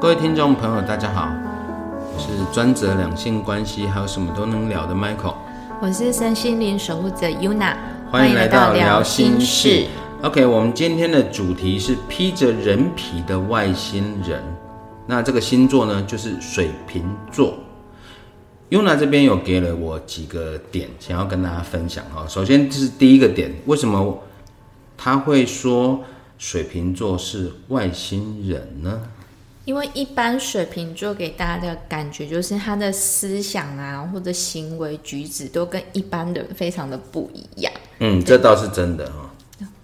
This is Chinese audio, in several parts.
各位听众朋友，大家好，我是专责两性关系还有什么都能聊的 Michael，我是身心灵守护者 Yuna，欢迎来到聊心事。OK，我们今天的主题是披着人皮的外星人。那这个星座呢，就是水瓶座。Yuna 这边有给了我几个点，想要跟大家分享哈。首先是第一个点，为什么他会说水瓶座是外星人呢？因为一般水瓶座给大家的感觉就是他的思想啊，或者行为举止都跟一般人非常的不一样。嗯，这倒是真的哈。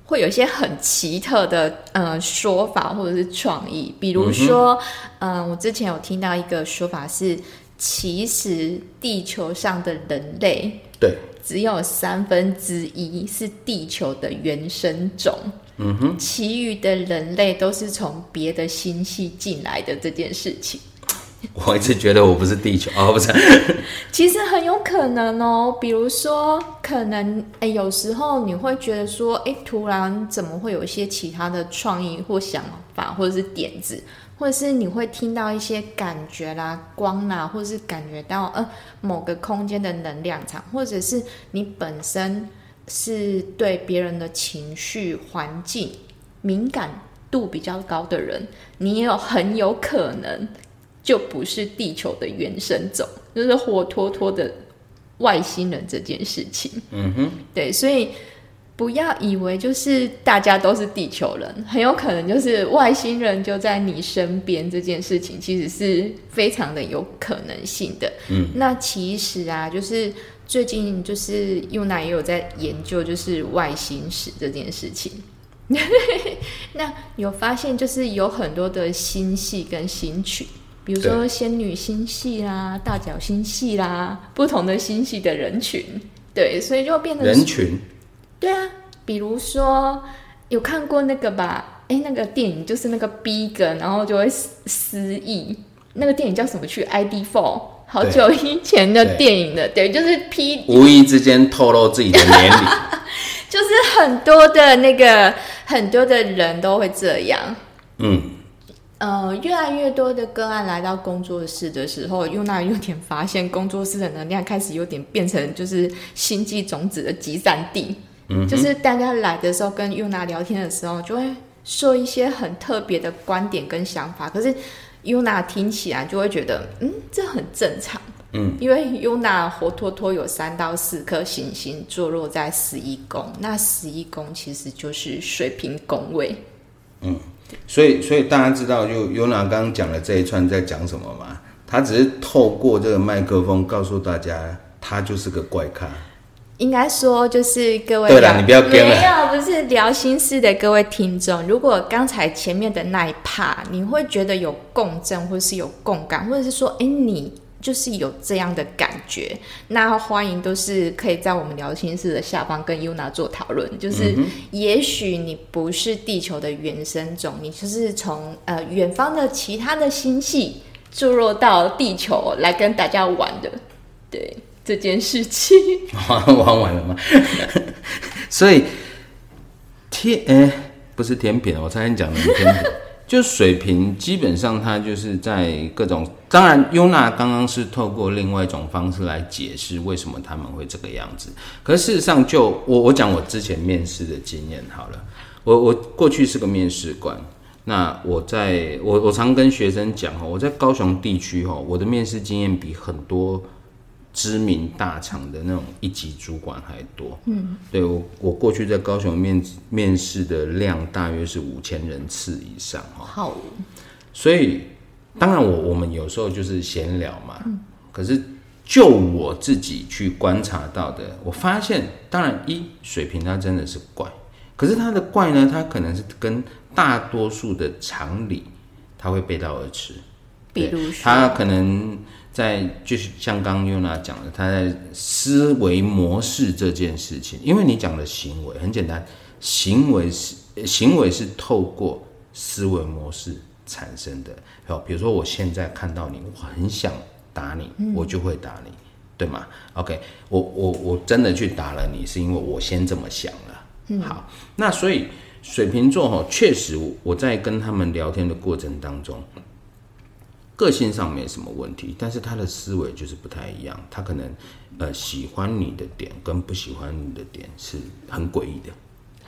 会有一些很奇特的呃说法或者是创意，比如说，嗯，我之前有听到一个说法是。其实地球上的人类，对，只有三分之一是地球的原生种，嗯哼，其余的人类都是从别的星系进来的这件事情。我一直觉得我不是地球哦，不是，其实很有可能哦。比如说，可能哎，有时候你会觉得说，哎，突然怎么会有一些其他的创意或想法，或者是点子。或者是你会听到一些感觉啦、光啦，或者是感觉到呃某个空间的能量场，或者是你本身是对别人的情绪、环境敏感度比较高的人，你也有很有可能就不是地球的原生种，就是活脱脱的外星人这件事情。嗯哼，对，所以。不要以为就是大家都是地球人，很有可能就是外星人就在你身边。这件事情其实是非常的有可能性的。嗯，那其实啊，就是最近就是优娜也有在研究，就是外星史这件事情。那有发现就是有很多的星系跟星群，比如说仙女星系啦、大角星系啦，不同的星系的人群。对，所以就变成人群。对啊，比如说有看过那个吧？哎，那个电影就是那个 Big，然后就会失忆。那个电影叫什么？去 ID Four，好久以前的电影了。对，就是 P，无意之间透露自己的年龄。就是很多的那个很多的人都会这样。嗯，呃，越来越多的个案来到工作室的时候，又那有点发现工作室的能量开始有点变成就是星际种子的集散地。就是大家来的时候跟优娜聊天的时候，就会说一些很特别的观点跟想法。可是优娜听起来就会觉得，嗯，这很正常。嗯，因为优娜活脱脱有三到四颗行星坐落在十一宫，那十一宫其实就是水平宫位。嗯，所以所以大家知道，就优娜刚刚讲的这一串在讲什么吗？他只是透过这个麦克风告诉大家，他就是个怪咖。应该说，就是各位对了，你不要跟了。没有，不是聊心事的各位听众。如果刚才前面的那一 part，你会觉得有共振，或者是有共感，或者是说，哎，你就是有这样的感觉，那欢迎都是可以在我们聊心事的下方跟 Yuna 做讨论。就是，也许你不是地球的原生种，你就是从呃远方的其他的星系注入到地球来跟大家玩的，对。这件事情玩 玩完了吗？所以天哎，不是甜品，我差点讲的甜品，就水平，基本上它就是在各种。当然，优娜刚刚是透过另外一种方式来解释为什么他们会这个样子。可是事实上，就我我讲我之前面试的经验好了，我我过去是个面试官，那我在我我常跟学生讲哈，我在高雄地区哈，我的面试经验比很多。知名大厂的那种一级主管还多，嗯，对我我过去在高雄面面试的量大约是五千人次以上哈，好，所以当然我我们有时候就是闲聊嘛，嗯，可是就我自己去观察到的，我发现当然一水平它真的是怪，可是它的怪呢，它可能是跟大多数的常理，它会背道而驰，比如说？他可能。在就是像刚刚 Yuna 讲的，他在思维模式这件事情，因为你讲的行为很简单，行为是行为是透过思维模式产生的。好，比如说我现在看到你，我很想打你，我就会打你，对吗？OK，我我我真的去打了你，是因为我先这么想了。好，那所以水瓶座哈，确实我在跟他们聊天的过程当中。个性上没什么问题，但是他的思维就是不太一样，他可能呃喜欢你的点跟不喜欢你的点是很诡异的。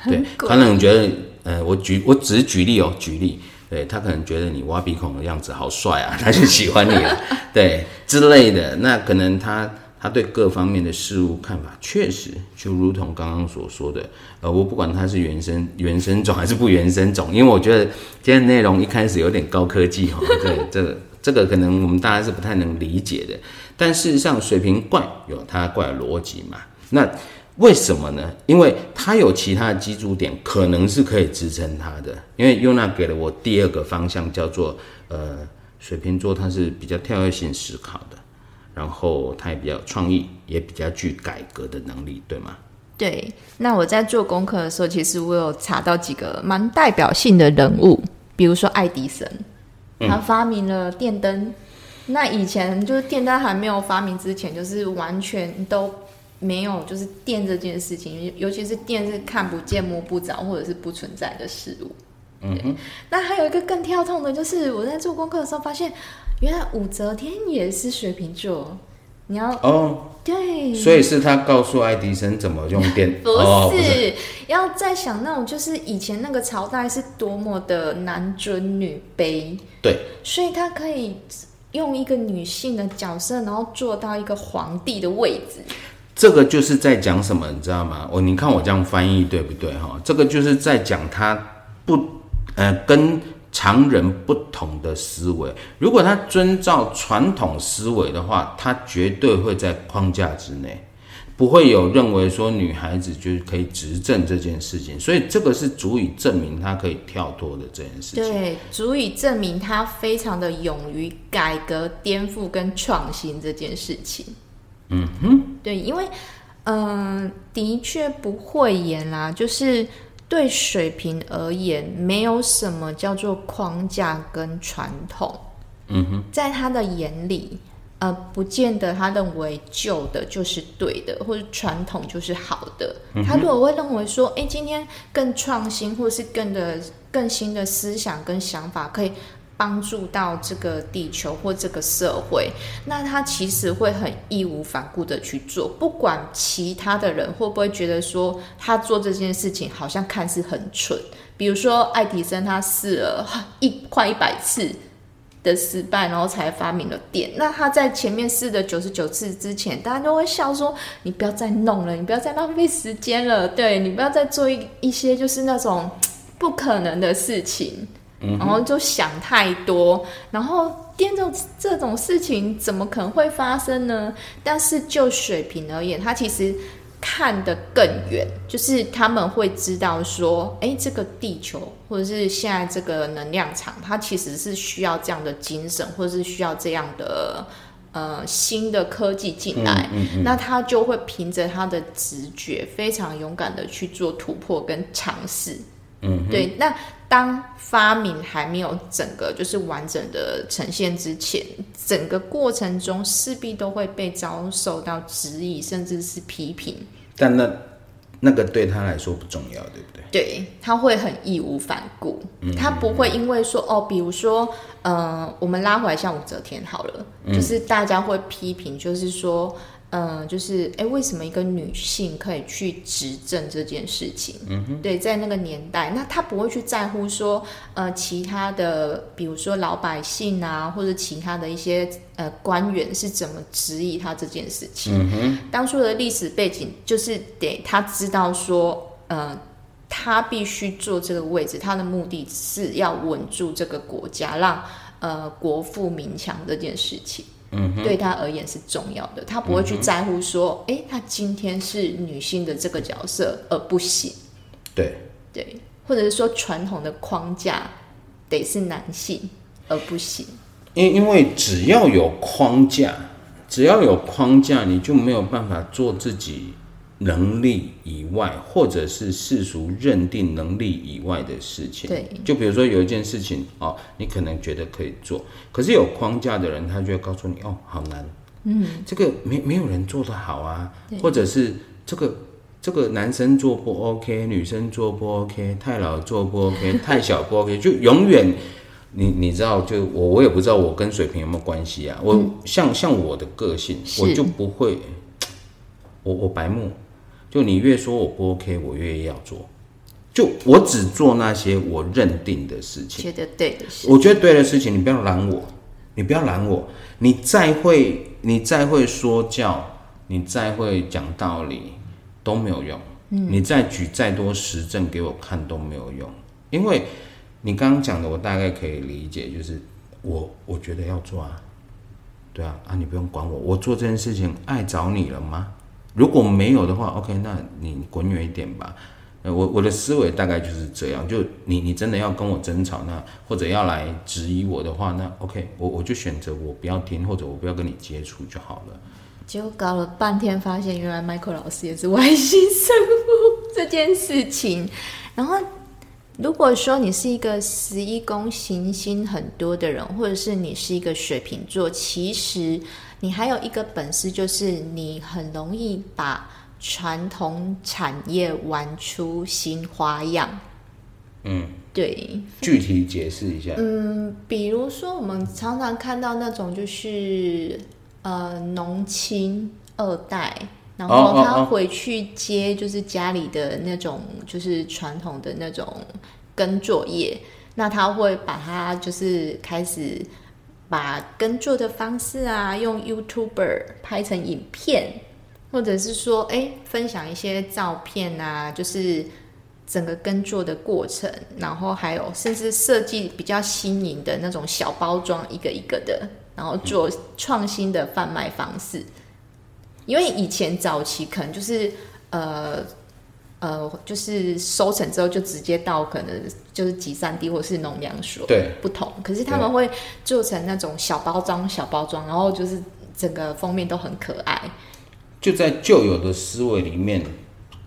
对，可能觉得，呃，我举我只是举例哦，举例，对他可能觉得你挖鼻孔的样子好帅啊，他就喜欢你了，对之类的。那可能他他对各方面的事物看法，确实就如同刚刚所说的，呃，我不管他是原生原生种还是不原生种，因为我觉得今天内容一开始有点高科技哈，对这个这个可能我们大家是不太能理解的。但事实上，水瓶怪有它怪逻辑嘛，那。为什么呢？因为它有其他的基础点，可能是可以支撑它的。因为 Yuna 给了我第二个方向，叫做呃，水瓶座它是比较跳跃性思考的，然后它也比较创意，也比较具改革的能力，对吗？对。那我在做功课的时候，其实我有查到几个蛮代表性的人物，比如说爱迪生，他发明了电灯。那以前就是电灯还没有发明之前，就是完全都。没有，就是电这件事情，尤其是电是看不见、摸不着或者是不存在的事物。嗯。那还有一个更跳痛的，就是我在做功课的时候发现，原来武则天也是水瓶座。你要哦，对，所以是他告诉爱迪生怎么用电，不是要在想那种，就是以前那个朝代是多么的男尊女卑。对，所以他可以用一个女性的角色，然后做到一个皇帝的位置。这个就是在讲什么，你知道吗？我你看我这样翻译对不对哈？这个就是在讲他不呃跟常人不同的思维。如果他遵照传统思维的话，他绝对会在框架之内，不会有认为说女孩子就是可以执政这件事情。所以这个是足以证明他可以跳脱的这件事情。对，足以证明他非常的勇于改革、颠覆跟创新这件事情。嗯哼，对，因为，嗯，的确不会演啦。就是对水平而言，没有什么叫做框架跟传统。嗯哼，在他的眼里，呃，不见得他认为旧的就是对的，或者传统就是好的。他如果会认为说，哎，今天更创新，或是更的更新的思想跟想法，可以。帮助到这个地球或这个社会，那他其实会很义无反顾的去做，不管其他的人会不会觉得说他做这件事情好像看似很蠢。比如说爱迪生，他试了一快一百次的失败，然后才发明了电。那他在前面试的九十九次之前，大家都会笑说：“你不要再弄了，你不要再浪费时间了，对你不要再做一一些就是那种不可能的事情。”然后就想太多，然后电这种这种事情怎么可能会发生呢？但是就水平而言，他其实看得更远，就是他们会知道说，哎，这个地球或者是现在这个能量场，它其实是需要这样的精神，或者是需要这样的呃新的科技进来，那他就会凭着他的直觉，非常勇敢的去做突破跟尝试。嗯，对，那。当发明还没有整个就是完整的呈现之前，整个过程中势必都会被遭受到质疑，甚至是批评。但那那个对他来说不重要，对不对？对，他会很义无反顾，他不会因为说哦，比如说，呃，我们拉回来像武则天好了，就是大家会批评，就是说。嗯，就是哎，为什么一个女性可以去执政这件事情？嗯哼，对，在那个年代，那她不会去在乎说，呃，其他的，比如说老百姓啊，或者其他的一些呃官员是怎么质疑她这件事情。嗯哼，当初的历史背景就是得她知道说，呃，他必须坐这个位置，他的目的是要稳住这个国家，让呃国富民强这件事情。嗯，对他而言是重要的，他不会去在乎说，哎，他今天是女性的这个角色而不行。对对，或者是说传统的框架得是男性而不行。因因为只要有框架，只要有框架，你就没有办法做自己。能力以外，或者是世俗认定能力以外的事情，对，就比如说有一件事情哦，你可能觉得可以做，可是有框架的人，他就会告诉你哦，好难，嗯，这个没没有人做得好啊，或者是这个这个男生做不 OK，女生做不 OK，太老做不 OK，太小不 OK，就永远你你知道，就我我也不知道我跟水平有没有关系啊。我、像像我的个性，我就不会，我我白目，就你越说我不 OK，我越要做。就我只做那些我认定的事情。觉得对的事，我觉得对的事情，你不要拦我，你不要拦我。你再会，你再会说教，你再会讲道理，都没有用。你再举再多实证给我看都没有用，因为你刚刚讲的，我大概可以理解，就是我我觉得要做啊，对啊，啊，你不用管我，我做这件事情碍着你了吗？如果没有的话，OK，那你滚远一点吧。呃，我我的思维大概就是这样，就你你真的要跟我争吵，那或者要来质疑我的话，那 OK，我我就选择我不要听，或者我不要跟你接触就好了。结果搞了半天，发现原来 Michael 老师也是外星生物这件事情。然后，如果说你是一个十一宫行星很多的人，或者是你是一个水瓶座，其实你还有一个本事，就是你很容易把传统产业玩出新花样。嗯，对，具体解释一下。嗯，比如说我们常常看到那种就是呃农亲二代，然哦后他回去接就是家里的那种就是传统的那种耕作业，那他会把它就是开始把耕作的方式啊，用 YouTuber 拍成影片，或者是说哎分享一些照片啊，就是。整个耕作的过程，然后还有甚至设计比较新颖的那种小包装，一个一个的，然后做创新的贩卖方式。因为以前早期可能就是呃呃，就是收成之后就直接到可能就是集散地或是农粮所，对，不同。可是他们会做成那种小包装、小包装，然后就是整个封面都很可爱。就在旧有的思维里面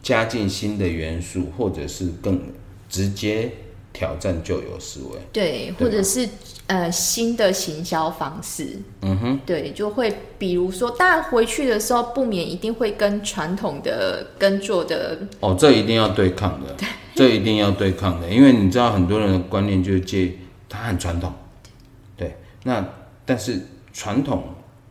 加进新的元素，或者是更直接挑战旧有思维。对，对或者是呃新的行销方式，嗯哼，对，就会比如说，当然回去的时候不免一定会跟传统的耕作的，哦，这一定要对抗的，这一定要对抗的，因为你知道很多人的观念就是借它很传统，对，那但是传统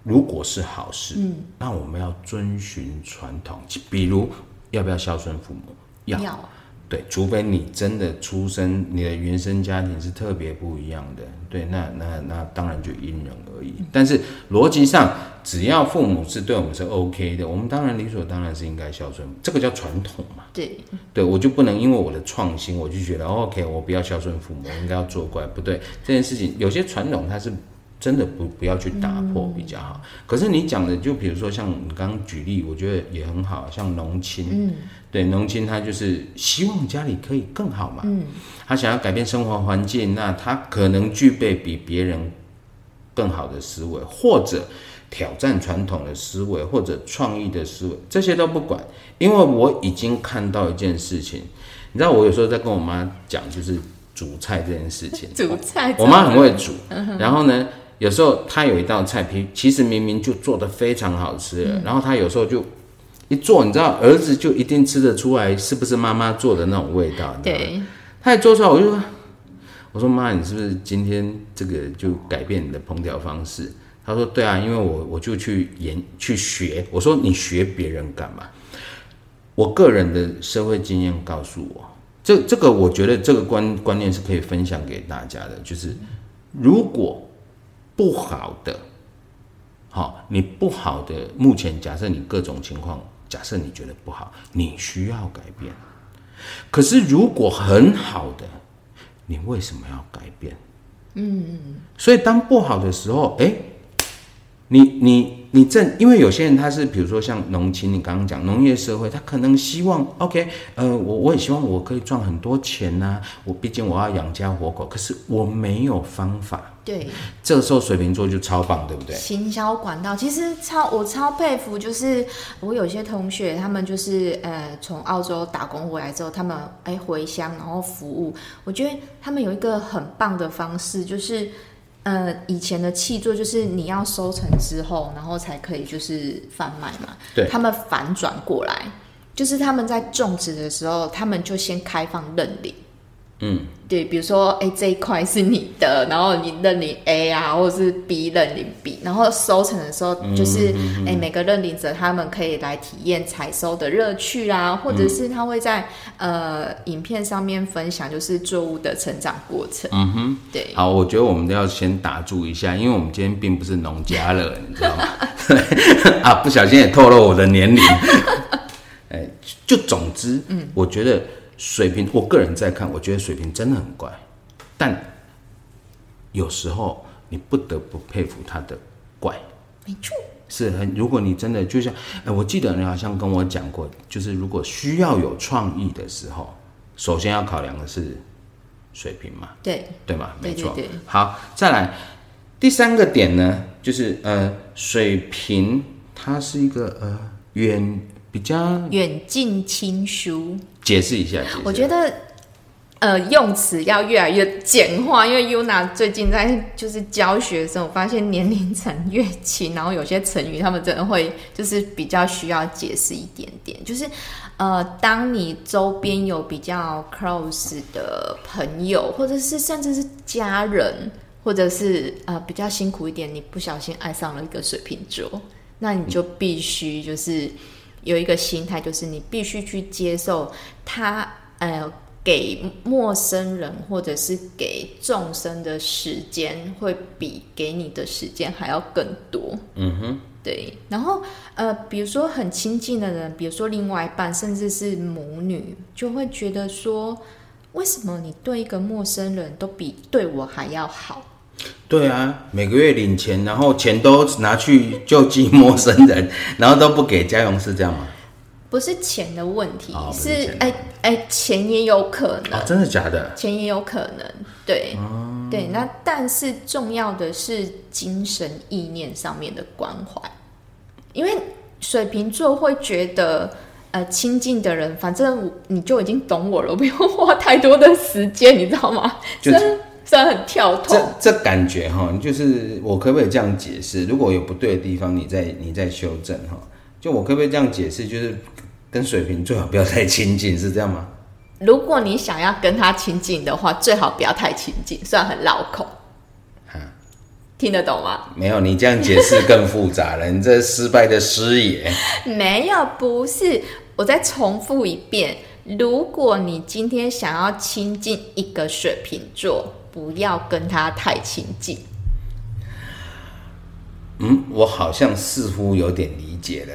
如果是好事，嗯，那我们要遵循传统，比如要不要孝顺父母，要，要对，除非你真的出生，你的原生家庭是特别不一样的，对，那那那当然就因人而异。但是逻辑上，只要父母是对我们是 OK 的，我们当然理所当然是应该孝顺，这个叫传统嘛。对对我就不能因为我的创新，我就觉得、哦 OK，我不要孝顺父母，我应该要做怪，不对。这件事情有些传统它是真的不不要去打破比较好。可是你讲的，就比如说像你刚刚举例，我觉得也很好，像农亲，嗯，对，农亲他就是希望家里可以更好嘛，嗯，他想要改变生活环境，那他可能具备比别人更好的思维，或者挑战传统的思维，或者创意的思维，这些都不管，因为我已经看到一件事情，你知道，我有时候在跟我妈讲，就是煮菜这件事情，煮菜，我妈很会煮，然后呢，有时候她有一道菜，其其实明明就做的非常好吃了，然后她有时候就一做，你知道，儿子就一定吃得出来是不是妈妈做的那种味道，对，他一做出来，我就说，我说妈，你是不是今天这个就改变你的烹调方式？他说对啊，因为我我就去研去学。我说你学别人干嘛？我个人的社会经验告诉我，这这个我觉得这个观观念是可以分享给大家的，就是如果不好的，好，你不好的，目前假设你各种情况，假设你觉得不好，你需要改变。可是如果很好的，你为什么要改变？嗯，所以当不好的时候，哎，你你你正因为有些人他是比如说像农青，你刚刚讲农业社会，他可能希望 OK，呃，我我也希望我可以赚很多钱呐、我毕竟我要养家活口，可是我没有方法。对，这个时候水瓶座就超棒，对不对？行销管道其实超我超佩服，就是我有些同学他们就是呃从澳洲打工回来之后，他们哎回乡然后服务，我觉得他们有一个很棒的方式，就是呃以前的气作就是你要收成之后，然后才可以就是贩卖嘛，对。他们反转过来，就是他们在种植的时候，他们就先开放认领。嗯，对，比如说，哎，这一块是你的，然后你认领 A 啊，或者是 B 认领 B，然后收成的时候，就是，哎，每个认领者他们可以来体验采收的乐趣啊，或者是他会在呃影片上面分享，就是作物的成长过程。嗯哼，对，好，我觉得我们都要先打住一下，因为我们今天并不是农家乐，你知道吗？啊，不小心也透露我的年龄。哎，就总之，嗯，我觉得水平，我个人在看，我觉得水平真的很怪，但有时候你不得不佩服他的怪。没错，是很，如果你真的就像，哎，我记得你好像跟我讲过，就是如果需要有创意的时候，首先要考量的是水平嘛，对，对吗？没错。对对对好，再来第三个点呢，就是呃，水平它是一个呃远比较远近亲疏。解释一下，我觉得，呃，用词要越来越简化，因为 Yuna 最近在就是教学的时候，我发现年龄层越轻，然后有些成语他们真的会就是比较需要解释一点点。就是呃，当你周边有比较 close 的朋友，或者是甚至是家人，或者是呃比较辛苦一点，你不小心爱上了一个水瓶座，那你就必须就是。有一个心态，就是你必须去接受他，呃，给陌生人或者是给众生的时间，会比给你的时间还要更多。嗯哼，对。然后，呃，比如说很亲近的人，比如说另外一半，甚至是母女，就会觉得说，为什么你对一个陌生人都比对我还要好？对啊，每个月领钱，然后钱都拿去救济陌生人，然后都不给家用，是这样吗？不是钱的问题，哦是哎哎，钱也有可能。哦，真的假的？钱也有可能，对，对。那但是重要的是精神意念上面的关怀，因为水瓶座会觉得，呃，亲近的人，反正你就已经懂我了，我不用花太多的时间，你知道吗？就虽然很跳脱，这这感觉哈，就是我可不可以这样解释？如果有不对的地方，你再你再修正哈。就我可不可以这样解释？就是跟水瓶最好不要太亲近，是这样吗？如果你想要跟他亲近的话，最好不要太亲近，虽然很绕口，哈，听得懂吗？没有，你这样解释更复杂了，你这失败的师爷。没有，不是。我再重复一遍：如果你今天想要亲近一个水瓶座，不要跟他太亲近。嗯，我好像似乎有点理解了。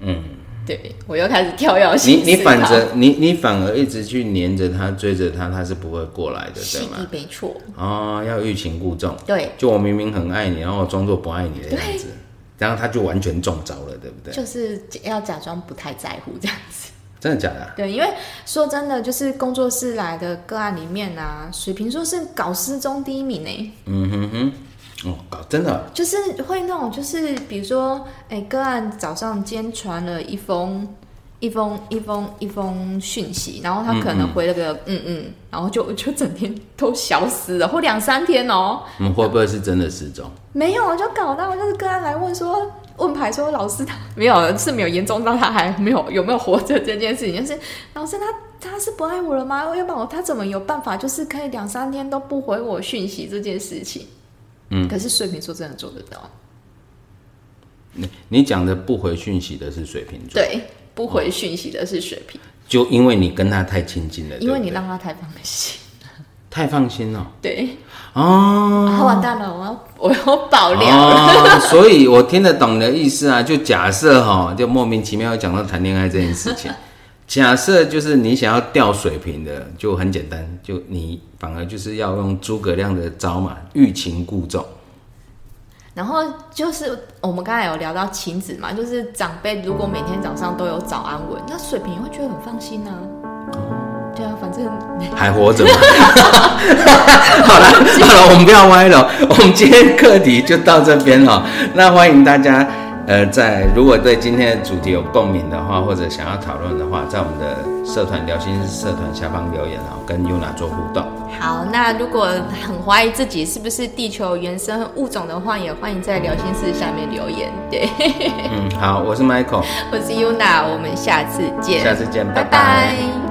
嗯，对我又开始跳跃你你反着你你反而一直去黏着他，追着他，他是不会过来的，对吗？，没错。哦，要欲擒故纵。对，就我明明很爱你，然后我装作不爱你的样子，然后他就完全中招了，对不对？就是要假装不太在乎这样子。真的假的啊？对，因为说真的，就是工作室来的个案里面啊，水瓶座是搞失踪第一名呢。嗯哼哼，哦，搞真的啊，就是会那种，就是比如说，哎、个案早上今天传了一封一封一封一封讯息，然后他可能回了个嗯嗯然后就就整天都消失了，或两三天哦，嗯，会不会是真的失踪？没有，就搞到就是个案来问说。问牌说老师他没有是没有严重到他还没有有没有活着这件事情，就是老师他他是不爱我了吗？要不然我他怎么有办法就是可以两三天都不回我讯息这件事情？嗯可是水瓶座真的做得到。你你讲的不回讯息的是水瓶座，对，不回讯息的是水瓶，就因为你跟他太亲近了，因为你让他太放心。太放心了对，哦。啊，完蛋了，我要 我要爆料了。哦，所以我听得懂的意思啊。就假设哈，就莫名其妙讲到谈恋爱这件事情。假设就是你想要掉水平的，就很简单，就你反而就是要用诸葛亮的招嘛，欲擒故纵。然后就是我们刚才有聊到亲子嘛，就是长辈如果每天早上都有早安文，那水瓶也会觉得很放心啊。对啊，反正 还活着吗？好了好了，我们不要歪了，我们今天课题就到这边了。那欢迎大家，呃，在如果对今天的主题有共鸣的话，或者想要讨论的话，在我们的社团聊心事社团下方留言哦，跟 Yuna 做互动。好，那如果很怀疑自己是不是地球原生物种的话，也欢迎在聊心室下面留言。对，嗯，好，我是 Michael，我是 Yuna，我们下次见，下次见，拜拜拜拜